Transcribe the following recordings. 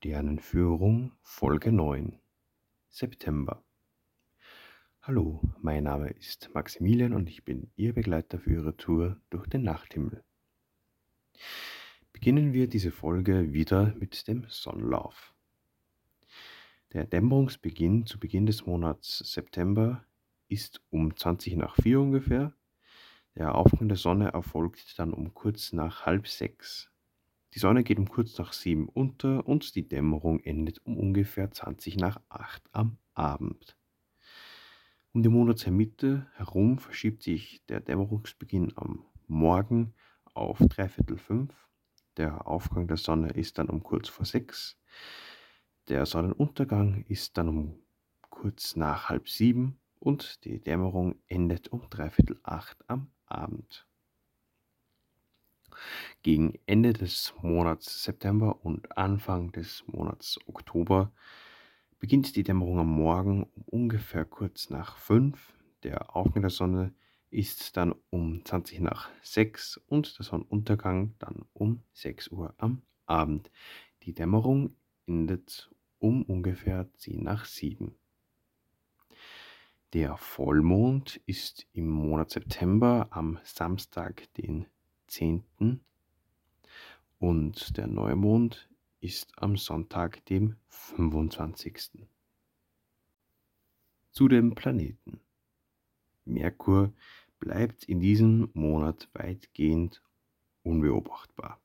Sternenführung Folge 9 September Hallo, mein Name ist Maximilian und ich bin Ihr Begleiter für Ihre Tour durch den Nachthimmel. Beginnen wir diese Folge wieder mit dem Sonnenlauf. Der Dämmerungsbeginn zu Beginn des Monats September ist um 20 nach 4 ungefähr. Der Aufgang der Sonne erfolgt dann um kurz nach halb sechs die Sonne geht um kurz nach sieben unter und die Dämmerung endet um ungefähr 20 nach acht am Abend. Um die Monatsmitte herum verschiebt sich der Dämmerungsbeginn am Morgen auf dreiviertel fünf. Der Aufgang der Sonne ist dann um kurz vor sechs. Der Sonnenuntergang ist dann um kurz nach halb sieben und die Dämmerung endet um dreiviertel acht am Abend. Gegen Ende des Monats September und Anfang des Monats Oktober beginnt die Dämmerung am Morgen um ungefähr kurz nach 5. Der Aufgang der Sonne ist dann um 20 nach 6 und der Sonnenuntergang dann um 6 Uhr am Abend. Die Dämmerung endet um ungefähr 10 nach 7. Der Vollmond ist im Monat September am Samstag, den 10. und der Neumond ist am Sonntag, dem 25. Zu den Planeten. Merkur bleibt in diesem Monat weitgehend unbeobachtbar.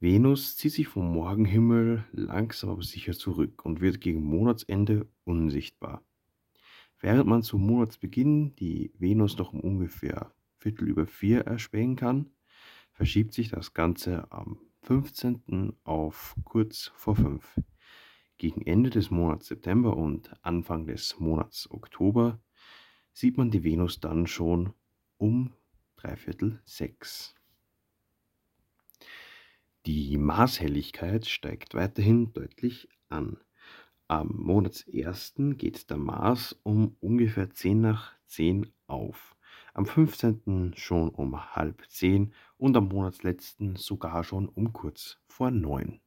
Venus zieht sich vom Morgenhimmel langsam aber sicher zurück und wird gegen Monatsende unsichtbar. Während man zum Monatsbeginn die Venus noch um ungefähr Viertel über vier erspähen kann, verschiebt sich das Ganze am 15. auf kurz vor fünf. Gegen Ende des Monats September und Anfang des Monats Oktober sieht man die Venus dann schon um dreiviertel sechs. Die Marshelligkeit steigt weiterhin deutlich an. Am Monatsersten geht der Mars um ungefähr 10 nach 10 auf am 15. schon um halb zehn und am Monatsletzten sogar schon um kurz vor neun.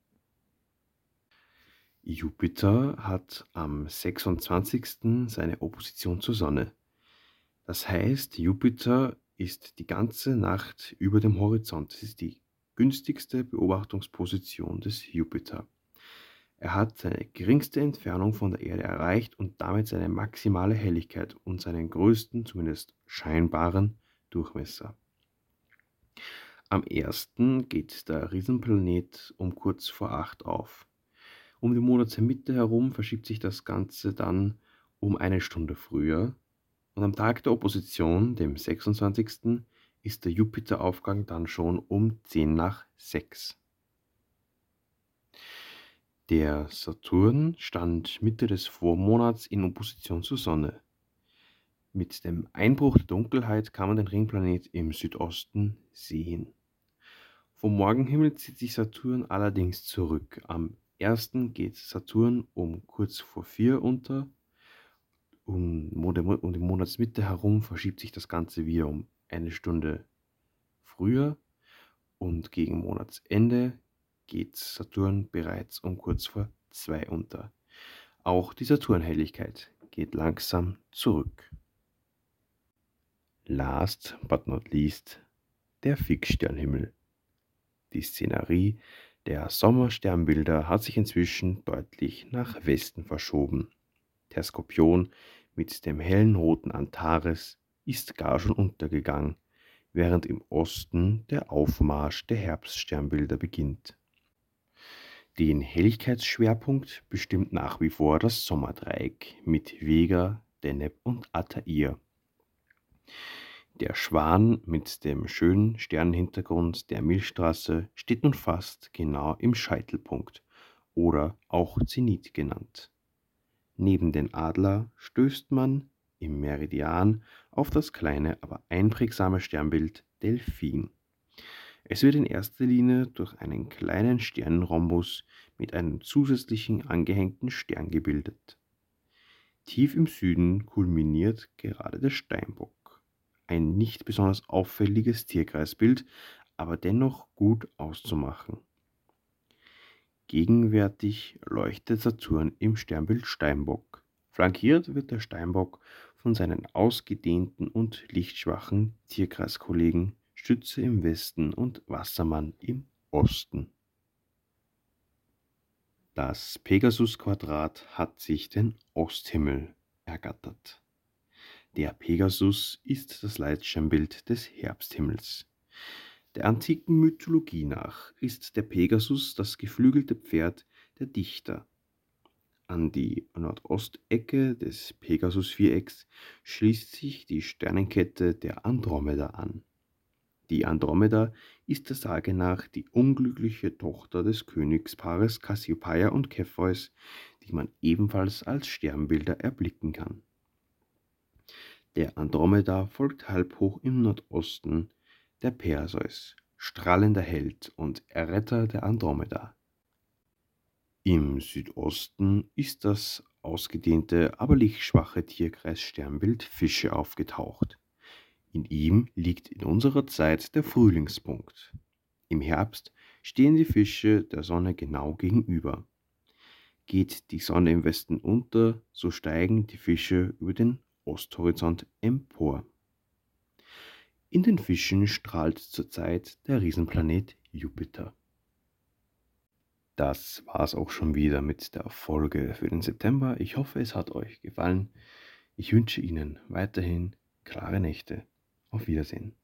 Jupiter hat am 26. seine Opposition zur Sonne. Das heißt, Jupiter ist die ganze Nacht über dem Horizont. Das ist die günstigste Beobachtungsposition des Jupiter. Er hat seine geringste Entfernung von der Erde erreicht und damit seine maximale Helligkeit und seinen größten, zumindest scheinbaren, Durchmesser. Am 1. geht der Riesenplanet um kurz vor 8 auf. Um die Monatsmitte herum verschiebt sich das Ganze dann um eine Stunde früher und am Tag der Opposition, dem 26., ist der Jupiteraufgang dann schon um 10 nach 6. Der Saturn stand Mitte des Vormonats in Opposition zur Sonne. Mit dem Einbruch der Dunkelheit kann man den Ringplanet im Südosten sehen. Vom Morgenhimmel zieht sich Saturn allerdings zurück. Am 1. geht Saturn um kurz vor 4 unter. Um, um die Monatsmitte herum verschiebt sich das Ganze wieder um eine Stunde früher und gegen Monatsende geht Saturn bereits um kurz vor zwei unter. Auch die Saturnhelligkeit geht langsam zurück. Last but not least der Fixsternhimmel. Die Szenerie der Sommersternbilder hat sich inzwischen deutlich nach Westen verschoben. Der Skorpion mit dem hellen roten Antares ist gar schon untergegangen, während im Osten der Aufmarsch der Herbststernbilder beginnt. Den Helligkeitsschwerpunkt bestimmt nach wie vor das Sommerdreieck mit Vega, Deneb und Altair. Der Schwan mit dem schönen Sternenhintergrund der Milchstraße steht nun fast genau im Scheitelpunkt oder auch Zenit genannt. Neben den Adler stößt man im Meridian auf das kleine, aber einprägsame Sternbild Delphin. Es wird in erster Linie durch einen kleinen Sternenrhombus mit einem zusätzlichen angehängten Stern gebildet. Tief im Süden kulminiert gerade der Steinbock, ein nicht besonders auffälliges Tierkreisbild, aber dennoch gut auszumachen. Gegenwärtig leuchtet Saturn im Sternbild Steinbock. Flankiert wird der Steinbock von seinen ausgedehnten und lichtschwachen Tierkreiskollegen Stütze im Westen und Wassermann im Osten. Das Pegasus-Quadrat hat sich den Osthimmel ergattert. Der Pegasus ist das Leitsternbild des Herbsthimmels. Der antiken Mythologie nach ist der Pegasus das geflügelte Pferd der Dichter. An die Nordostecke des Pegasusvierecks schließt sich die Sternenkette der Andromeda an. Die Andromeda ist der Sage nach die unglückliche Tochter des Königspaares Cassiopeia und Cepheus, die man ebenfalls als Sternbilder erblicken kann. Der Andromeda folgt halbhoch im Nordosten der Perseus, strahlender Held und Erretter der Andromeda. Im Südosten ist das ausgedehnte, aber lichtschwache Tierkreis-Sternbild Fische aufgetaucht. In ihm liegt in unserer Zeit der Frühlingspunkt. Im Herbst stehen die Fische der Sonne genau gegenüber. Geht die Sonne im Westen unter, so steigen die Fische über den Osthorizont empor. In den Fischen strahlt zurzeit der Riesenplanet Jupiter. Das war's auch schon wieder mit der Folge für den September. Ich hoffe, es hat euch gefallen. Ich wünsche Ihnen weiterhin klare Nächte. Auf Wiedersehen.